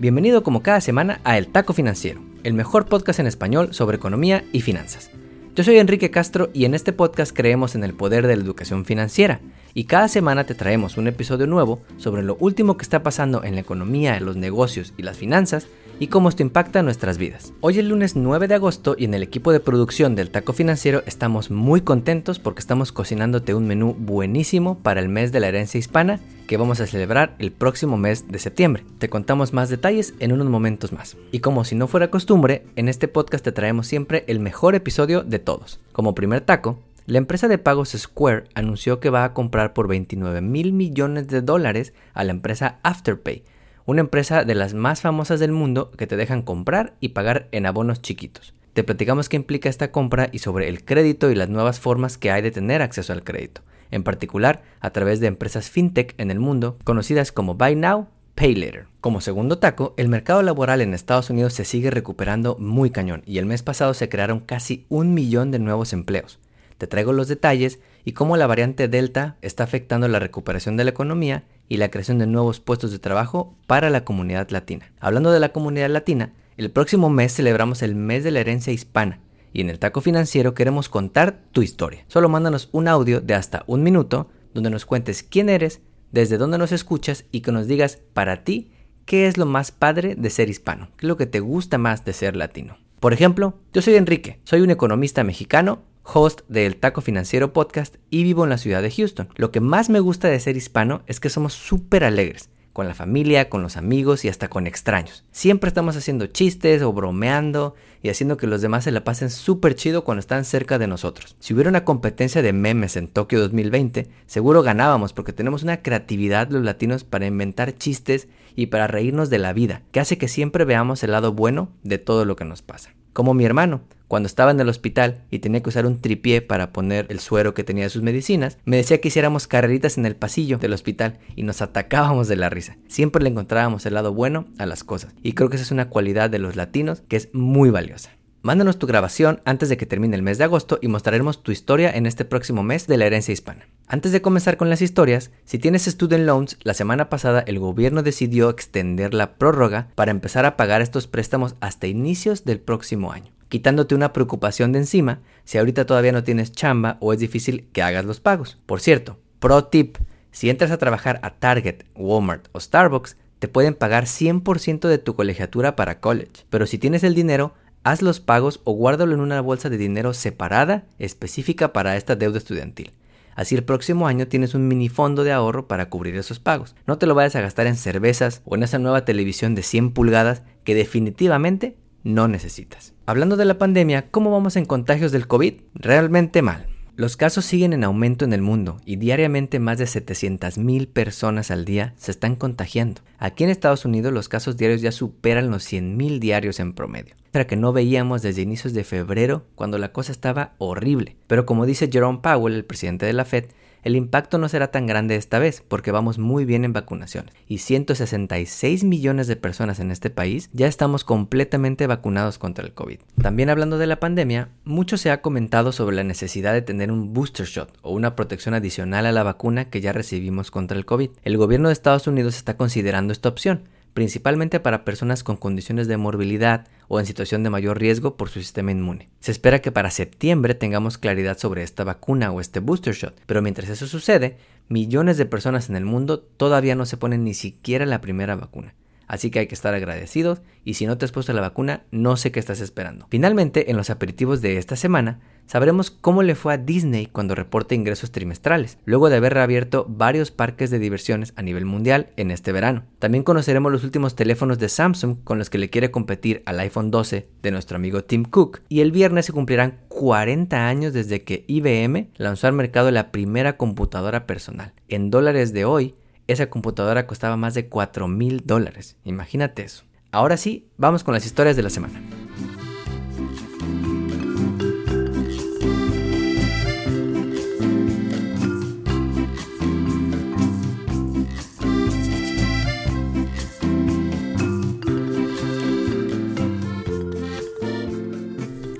Bienvenido como cada semana a El Taco Financiero, el mejor podcast en español sobre economía y finanzas. Yo soy Enrique Castro y en este podcast creemos en el poder de la educación financiera y cada semana te traemos un episodio nuevo sobre lo último que está pasando en la economía, los negocios y las finanzas y cómo esto impacta nuestras vidas. Hoy es lunes 9 de agosto y en el equipo de producción del Taco Financiero estamos muy contentos porque estamos cocinándote un menú buenísimo para el mes de la herencia hispana que vamos a celebrar el próximo mes de septiembre. Te contamos más detalles en unos momentos más. Y como si no fuera costumbre, en este podcast te traemos siempre el mejor episodio de todos. Como primer taco, la empresa de pagos Square anunció que va a comprar por 29 mil millones de dólares a la empresa Afterpay, una empresa de las más famosas del mundo que te dejan comprar y pagar en abonos chiquitos. Te platicamos qué implica esta compra y sobre el crédito y las nuevas formas que hay de tener acceso al crédito, en particular a través de empresas fintech en el mundo conocidas como Buy Now, Pay Later. Como segundo taco, el mercado laboral en Estados Unidos se sigue recuperando muy cañón y el mes pasado se crearon casi un millón de nuevos empleos. Te traigo los detalles y cómo la variante Delta está afectando la recuperación de la economía y la creación de nuevos puestos de trabajo para la comunidad latina. Hablando de la comunidad latina, el próximo mes celebramos el mes de la herencia hispana y en el taco financiero queremos contar tu historia. Solo mándanos un audio de hasta un minuto donde nos cuentes quién eres, desde dónde nos escuchas y que nos digas para ti qué es lo más padre de ser hispano, qué es lo que te gusta más de ser latino. Por ejemplo, yo soy Enrique, soy un economista mexicano host del Taco Financiero Podcast y vivo en la ciudad de Houston. Lo que más me gusta de ser hispano es que somos súper alegres, con la familia, con los amigos y hasta con extraños. Siempre estamos haciendo chistes o bromeando y haciendo que los demás se la pasen súper chido cuando están cerca de nosotros. Si hubiera una competencia de memes en Tokio 2020, seguro ganábamos porque tenemos una creatividad los latinos para inventar chistes y para reírnos de la vida, que hace que siempre veamos el lado bueno de todo lo que nos pasa. Como mi hermano, cuando estaba en el hospital y tenía que usar un tripié para poner el suero que tenía de sus medicinas, me decía que hiciéramos carreritas en el pasillo del hospital y nos atacábamos de la risa. Siempre le encontrábamos el lado bueno a las cosas. Y creo que esa es una cualidad de los latinos que es muy valiosa. Mándanos tu grabación antes de que termine el mes de agosto y mostraremos tu historia en este próximo mes de la herencia hispana. Antes de comenzar con las historias, si tienes student loans, la semana pasada el gobierno decidió extender la prórroga para empezar a pagar estos préstamos hasta inicios del próximo año, quitándote una preocupación de encima si ahorita todavía no tienes chamba o es difícil que hagas los pagos. Por cierto, pro tip, si entras a trabajar a Target, Walmart o Starbucks, te pueden pagar 100% de tu colegiatura para college, pero si tienes el dinero, haz los pagos o guárdalo en una bolsa de dinero separada específica para esta deuda estudiantil. Así el próximo año tienes un mini fondo de ahorro para cubrir esos pagos. No te lo vayas a gastar en cervezas o en esa nueva televisión de 100 pulgadas que definitivamente no necesitas. Hablando de la pandemia, ¿cómo vamos en contagios del COVID? Realmente mal. Los casos siguen en aumento en el mundo y diariamente más de 700.000 personas al día se están contagiando. Aquí en Estados Unidos los casos diarios ya superan los 100.000 diarios en promedio. Era que no veíamos desde inicios de febrero cuando la cosa estaba horrible. Pero como dice Jerome Powell, el presidente de la Fed, el impacto no será tan grande esta vez porque vamos muy bien en vacunaciones y 166 millones de personas en este país ya estamos completamente vacunados contra el COVID. También hablando de la pandemia, mucho se ha comentado sobre la necesidad de tener un booster shot o una protección adicional a la vacuna que ya recibimos contra el COVID. El gobierno de Estados Unidos está considerando esta opción principalmente para personas con condiciones de morbilidad o en situación de mayor riesgo por su sistema inmune. Se espera que para septiembre tengamos claridad sobre esta vacuna o este booster shot, pero mientras eso sucede, millones de personas en el mundo todavía no se ponen ni siquiera la primera vacuna. Así que hay que estar agradecidos y si no te has puesto la vacuna, no sé qué estás esperando. Finalmente, en los aperitivos de esta semana, sabremos cómo le fue a Disney cuando reporte ingresos trimestrales, luego de haber reabierto varios parques de diversiones a nivel mundial en este verano. También conoceremos los últimos teléfonos de Samsung con los que le quiere competir al iPhone 12 de nuestro amigo Tim Cook. Y el viernes se cumplirán 40 años desde que IBM lanzó al mercado la primera computadora personal. En dólares de hoy, esa computadora costaba más de 4 mil dólares. Imagínate eso. Ahora sí, vamos con las historias de la semana.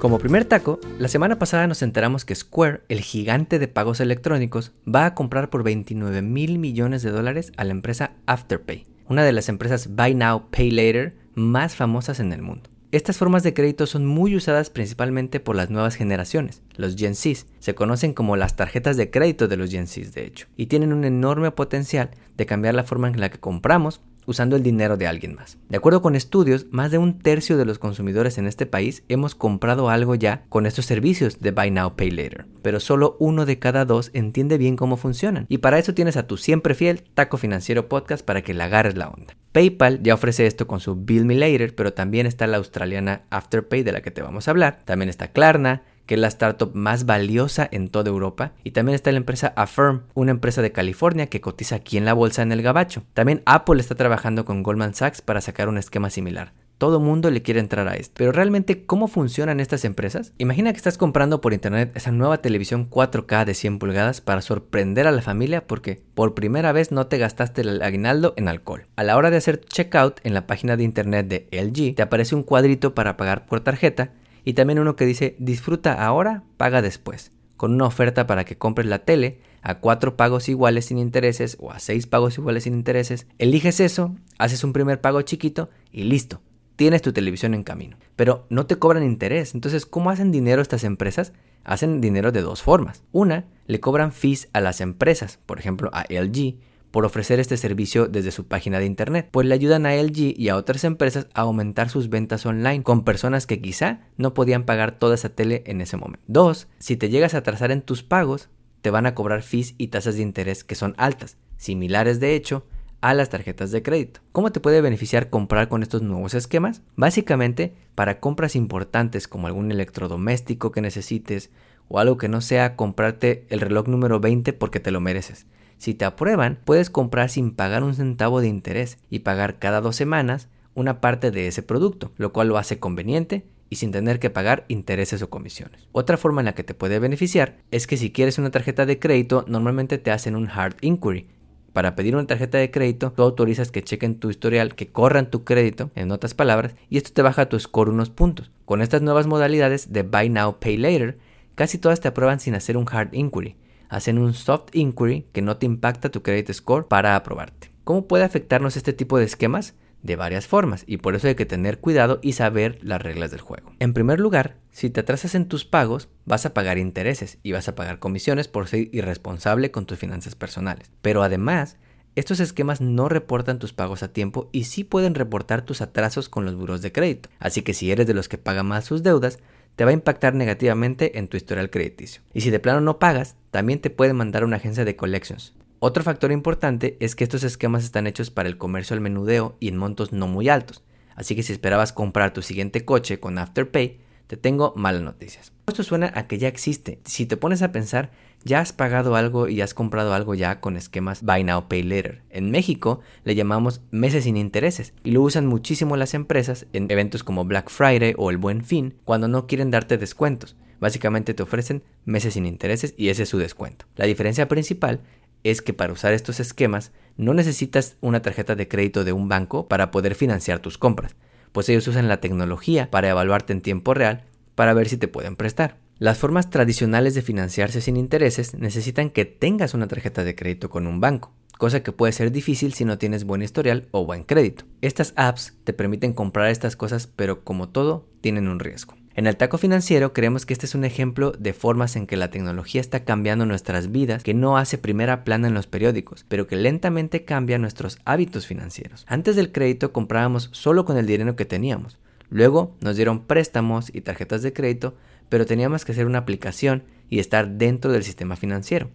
Como primer taco, la semana pasada nos enteramos que Square, el gigante de pagos electrónicos, va a comprar por 29 mil millones de dólares a la empresa Afterpay, una de las empresas Buy Now, Pay Later más famosas en el mundo. Estas formas de crédito son muy usadas principalmente por las nuevas generaciones, los Gen Zs. Se conocen como las tarjetas de crédito de los Gen Zs, de hecho, y tienen un enorme potencial de cambiar la forma en la que compramos usando el dinero de alguien más. De acuerdo con estudios, más de un tercio de los consumidores en este país hemos comprado algo ya con estos servicios de Buy Now Pay Later, pero solo uno de cada dos entiende bien cómo funcionan. Y para eso tienes a tu siempre fiel Taco Financiero Podcast para que le agarres la onda. PayPal ya ofrece esto con su Bill Me Later, pero también está la australiana Afterpay de la que te vamos a hablar. También está Klarna, que es la startup más valiosa en toda Europa. Y también está la empresa Affirm, una empresa de California que cotiza aquí en la bolsa en el gabacho. También Apple está trabajando con Goldman Sachs para sacar un esquema similar. Todo mundo le quiere entrar a esto. Pero realmente, ¿cómo funcionan estas empresas? Imagina que estás comprando por internet esa nueva televisión 4K de 100 pulgadas para sorprender a la familia porque por primera vez no te gastaste el aguinaldo en alcohol. A la hora de hacer checkout en la página de internet de LG, te aparece un cuadrito para pagar por tarjeta y también uno que dice disfruta ahora, paga después, con una oferta para que compres la tele a cuatro pagos iguales sin intereses o a seis pagos iguales sin intereses. Eliges eso, haces un primer pago chiquito y listo tienes tu televisión en camino. Pero no te cobran interés. Entonces, ¿cómo hacen dinero estas empresas? Hacen dinero de dos formas. Una, le cobran fees a las empresas, por ejemplo a LG, por ofrecer este servicio desde su página de internet, pues le ayudan a LG y a otras empresas a aumentar sus ventas online con personas que quizá no podían pagar toda esa tele en ese momento. Dos, si te llegas a atrasar en tus pagos, te van a cobrar fees y tasas de interés que son altas, similares de hecho a las tarjetas de crédito. ¿Cómo te puede beneficiar comprar con estos nuevos esquemas? Básicamente, para compras importantes como algún electrodoméstico que necesites o algo que no sea comprarte el reloj número 20 porque te lo mereces. Si te aprueban, puedes comprar sin pagar un centavo de interés y pagar cada dos semanas una parte de ese producto, lo cual lo hace conveniente y sin tener que pagar intereses o comisiones. Otra forma en la que te puede beneficiar es que si quieres una tarjeta de crédito, normalmente te hacen un hard inquiry, para pedir una tarjeta de crédito, tú autorizas que chequen tu historial, que corran tu crédito, en otras palabras, y esto te baja tu score unos puntos. Con estas nuevas modalidades de Buy Now, Pay Later, casi todas te aprueban sin hacer un hard inquiry. Hacen un soft inquiry que no te impacta tu credit score para aprobarte. ¿Cómo puede afectarnos este tipo de esquemas? de varias formas y por eso hay que tener cuidado y saber las reglas del juego. En primer lugar, si te atrasas en tus pagos, vas a pagar intereses y vas a pagar comisiones por ser irresponsable con tus finanzas personales. Pero además, estos esquemas no reportan tus pagos a tiempo y sí pueden reportar tus atrasos con los buros de crédito. Así que si eres de los que pagan más sus deudas, te va a impactar negativamente en tu historial crediticio. Y si de plano no pagas, también te pueden mandar a una agencia de collections, otro factor importante es que estos esquemas están hechos para el comercio al menudeo y en montos no muy altos, así que si esperabas comprar tu siguiente coche con Afterpay, te tengo malas noticias. Esto suena a que ya existe. Si te pones a pensar, ya has pagado algo y has comprado algo ya con esquemas Buy Now Pay Later. En México le llamamos meses sin intereses y lo usan muchísimo las empresas en eventos como Black Friday o el Buen Fin cuando no quieren darte descuentos. Básicamente te ofrecen meses sin intereses y ese es su descuento. La diferencia principal es que para usar estos esquemas no necesitas una tarjeta de crédito de un banco para poder financiar tus compras, pues ellos usan la tecnología para evaluarte en tiempo real para ver si te pueden prestar. Las formas tradicionales de financiarse sin intereses necesitan que tengas una tarjeta de crédito con un banco, cosa que puede ser difícil si no tienes buen historial o buen crédito. Estas apps te permiten comprar estas cosas, pero como todo, tienen un riesgo. En el taco financiero creemos que este es un ejemplo de formas en que la tecnología está cambiando nuestras vidas que no hace primera plana en los periódicos, pero que lentamente cambia nuestros hábitos financieros. Antes del crédito comprábamos solo con el dinero que teníamos. Luego nos dieron préstamos y tarjetas de crédito, pero teníamos que hacer una aplicación y estar dentro del sistema financiero.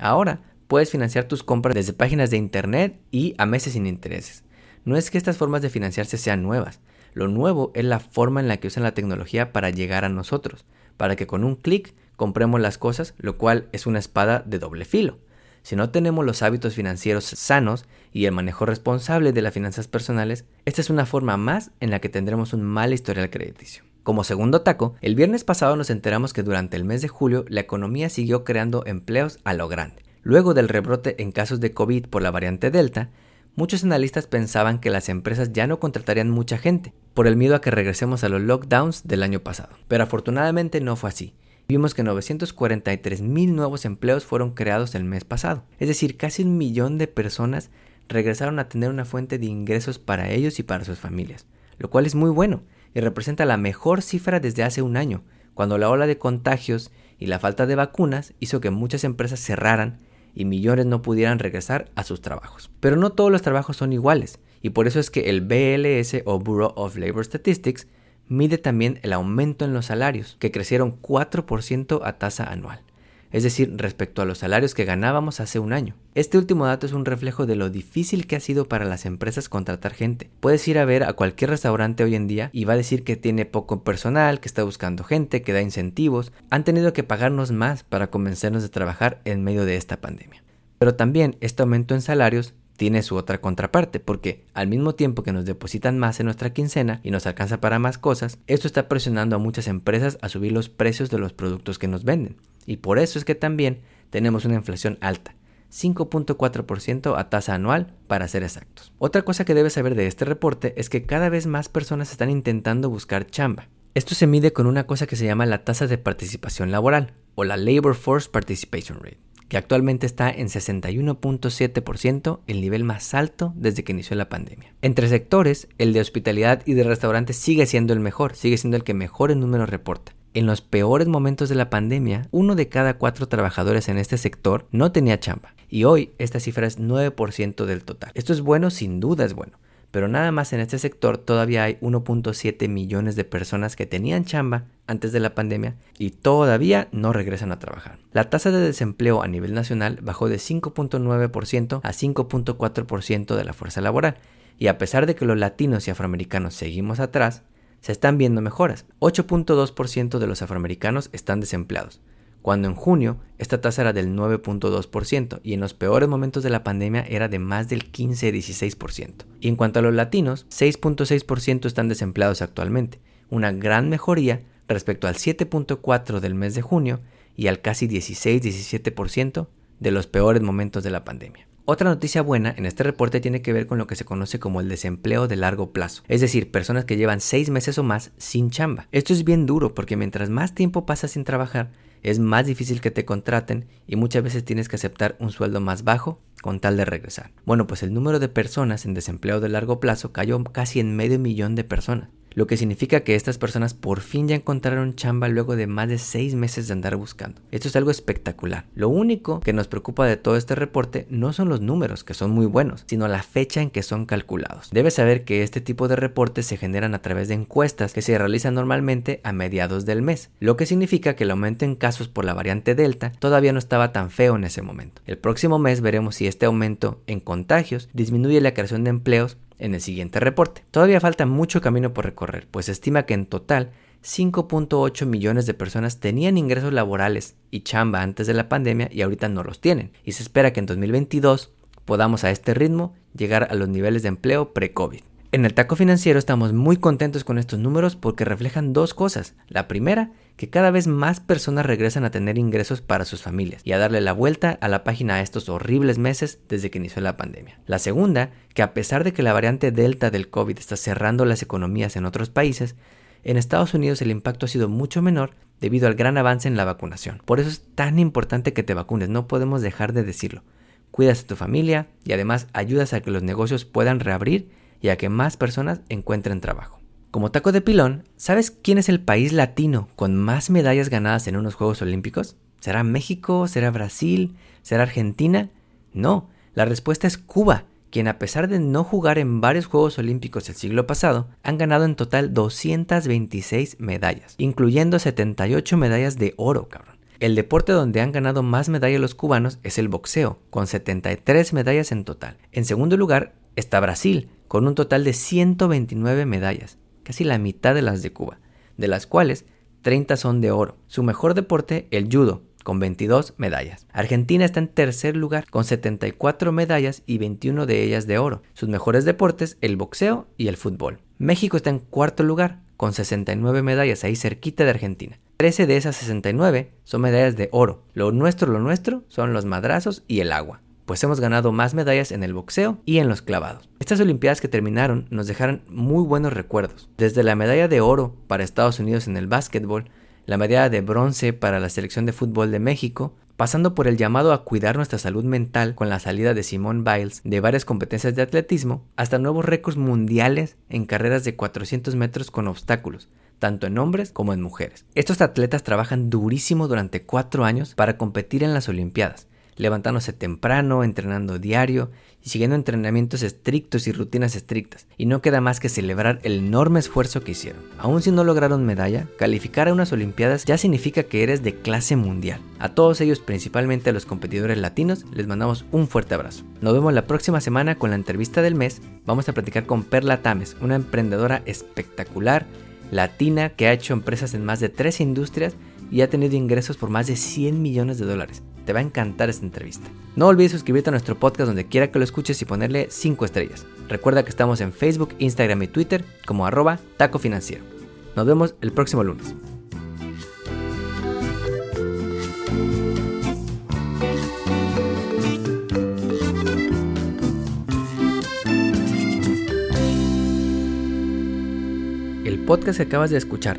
Ahora puedes financiar tus compras desde páginas de internet y a meses sin intereses. No es que estas formas de financiarse sean nuevas, lo nuevo es la forma en la que usan la tecnología para llegar a nosotros, para que con un clic compremos las cosas, lo cual es una espada de doble filo. Si no tenemos los hábitos financieros sanos y el manejo responsable de las finanzas personales, esta es una forma más en la que tendremos un mal historial crediticio. Como segundo taco, el viernes pasado nos enteramos que durante el mes de julio la economía siguió creando empleos a lo grande. Luego del rebrote en casos de COVID por la variante Delta, Muchos analistas pensaban que las empresas ya no contratarían mucha gente, por el miedo a que regresemos a los lockdowns del año pasado. Pero afortunadamente no fue así. Vimos que 943 mil nuevos empleos fueron creados el mes pasado, es decir, casi un millón de personas regresaron a tener una fuente de ingresos para ellos y para sus familias, lo cual es muy bueno y representa la mejor cifra desde hace un año, cuando la ola de contagios y la falta de vacunas hizo que muchas empresas cerraran y millones no pudieran regresar a sus trabajos. Pero no todos los trabajos son iguales, y por eso es que el BLS o Bureau of Labor Statistics mide también el aumento en los salarios, que crecieron 4% a tasa anual es decir, respecto a los salarios que ganábamos hace un año. Este último dato es un reflejo de lo difícil que ha sido para las empresas contratar gente. Puedes ir a ver a cualquier restaurante hoy en día y va a decir que tiene poco personal, que está buscando gente, que da incentivos. Han tenido que pagarnos más para convencernos de trabajar en medio de esta pandemia. Pero también este aumento en salarios tiene su otra contraparte, porque al mismo tiempo que nos depositan más en nuestra quincena y nos alcanza para más cosas, esto está presionando a muchas empresas a subir los precios de los productos que nos venden. Y por eso es que también tenemos una inflación alta. 5.4% a tasa anual para ser exactos. Otra cosa que debes saber de este reporte es que cada vez más personas están intentando buscar chamba. Esto se mide con una cosa que se llama la tasa de participación laboral o la Labor Force Participation Rate que actualmente está en 61.7%, el nivel más alto desde que inició la pandemia. Entre sectores, el de hospitalidad y de restaurantes sigue siendo el mejor, sigue siendo el que mejor en números reporta. En los peores momentos de la pandemia, uno de cada cuatro trabajadores en este sector no tenía chamba. Y hoy esta cifra es 9% del total. Esto es bueno, sin duda es bueno pero nada más en este sector todavía hay 1.7 millones de personas que tenían chamba antes de la pandemia y todavía no regresan a trabajar. La tasa de desempleo a nivel nacional bajó de 5.9% a 5.4% de la fuerza laboral y a pesar de que los latinos y afroamericanos seguimos atrás, se están viendo mejoras. 8.2% de los afroamericanos están desempleados, cuando en junio esta tasa era del 9.2% y en los peores momentos de la pandemia era de más del 15-16%. Y en cuanto a los latinos, 6.6% están desempleados actualmente, una gran mejoría respecto al 7.4% del mes de junio y al casi 16-17% de los peores momentos de la pandemia. Otra noticia buena en este reporte tiene que ver con lo que se conoce como el desempleo de largo plazo, es decir, personas que llevan 6 meses o más sin chamba. Esto es bien duro porque mientras más tiempo pasas sin trabajar, es más difícil que te contraten y muchas veces tienes que aceptar un sueldo más bajo con tal de regresar. Bueno, pues el número de personas en desempleo de largo plazo cayó casi en medio millón de personas lo que significa que estas personas por fin ya encontraron chamba luego de más de seis meses de andar buscando. Esto es algo espectacular. Lo único que nos preocupa de todo este reporte no son los números, que son muy buenos, sino la fecha en que son calculados. Debes saber que este tipo de reportes se generan a través de encuestas que se realizan normalmente a mediados del mes, lo que significa que el aumento en casos por la variante Delta todavía no estaba tan feo en ese momento. El próximo mes veremos si este aumento en contagios disminuye la creación de empleos en el siguiente reporte. Todavía falta mucho camino por recorrer, pues se estima que en total 5.8 millones de personas tenían ingresos laborales y chamba antes de la pandemia y ahorita no los tienen. Y se espera que en 2022 podamos a este ritmo llegar a los niveles de empleo pre-COVID. En el taco financiero estamos muy contentos con estos números porque reflejan dos cosas. La primera, que cada vez más personas regresan a tener ingresos para sus familias y a darle la vuelta a la página a estos horribles meses desde que inició la pandemia. La segunda, que a pesar de que la variante Delta del COVID está cerrando las economías en otros países, en Estados Unidos el impacto ha sido mucho menor debido al gran avance en la vacunación. Por eso es tan importante que te vacunes, no podemos dejar de decirlo. Cuidas a tu familia y además ayudas a que los negocios puedan reabrir y a que más personas encuentren trabajo. Como taco de pilón, ¿sabes quién es el país latino con más medallas ganadas en unos Juegos Olímpicos? ¿Será México? ¿Será Brasil? ¿Será Argentina? No, la respuesta es Cuba, quien a pesar de no jugar en varios Juegos Olímpicos el siglo pasado, han ganado en total 226 medallas, incluyendo 78 medallas de oro, cabrón. El deporte donde han ganado más medallas los cubanos es el boxeo, con 73 medallas en total. En segundo lugar está Brasil, con un total de 129 medallas, casi la mitad de las de Cuba, de las cuales 30 son de oro. Su mejor deporte, el judo, con 22 medallas. Argentina está en tercer lugar con 74 medallas y 21 de ellas de oro. Sus mejores deportes, el boxeo y el fútbol. México está en cuarto lugar con 69 medallas ahí cerquita de Argentina. 13 de esas 69 son medallas de oro. Lo nuestro, lo nuestro son los madrazos y el agua pues hemos ganado más medallas en el boxeo y en los clavados. Estas Olimpiadas que terminaron nos dejaron muy buenos recuerdos, desde la medalla de oro para Estados Unidos en el básquetbol, la medalla de bronce para la selección de fútbol de México, pasando por el llamado a cuidar nuestra salud mental con la salida de Simone Biles de varias competencias de atletismo, hasta nuevos récords mundiales en carreras de 400 metros con obstáculos, tanto en hombres como en mujeres. Estos atletas trabajan durísimo durante cuatro años para competir en las Olimpiadas, levantándose temprano, entrenando diario y siguiendo entrenamientos estrictos y rutinas estrictas. Y no queda más que celebrar el enorme esfuerzo que hicieron. Aun si no lograron medalla, calificar a unas Olimpiadas ya significa que eres de clase mundial. A todos ellos, principalmente a los competidores latinos, les mandamos un fuerte abrazo. Nos vemos la próxima semana con la entrevista del mes. Vamos a platicar con Perla Tames, una emprendedora espectacular, latina, que ha hecho empresas en más de tres industrias y ha tenido ingresos por más de 100 millones de dólares. Te va a encantar esta entrevista. No olvides suscribirte a nuestro podcast donde quiera que lo escuches y ponerle 5 estrellas. Recuerda que estamos en Facebook, Instagram y Twitter como arroba taco. Nos vemos el próximo lunes. El podcast que acabas de escuchar,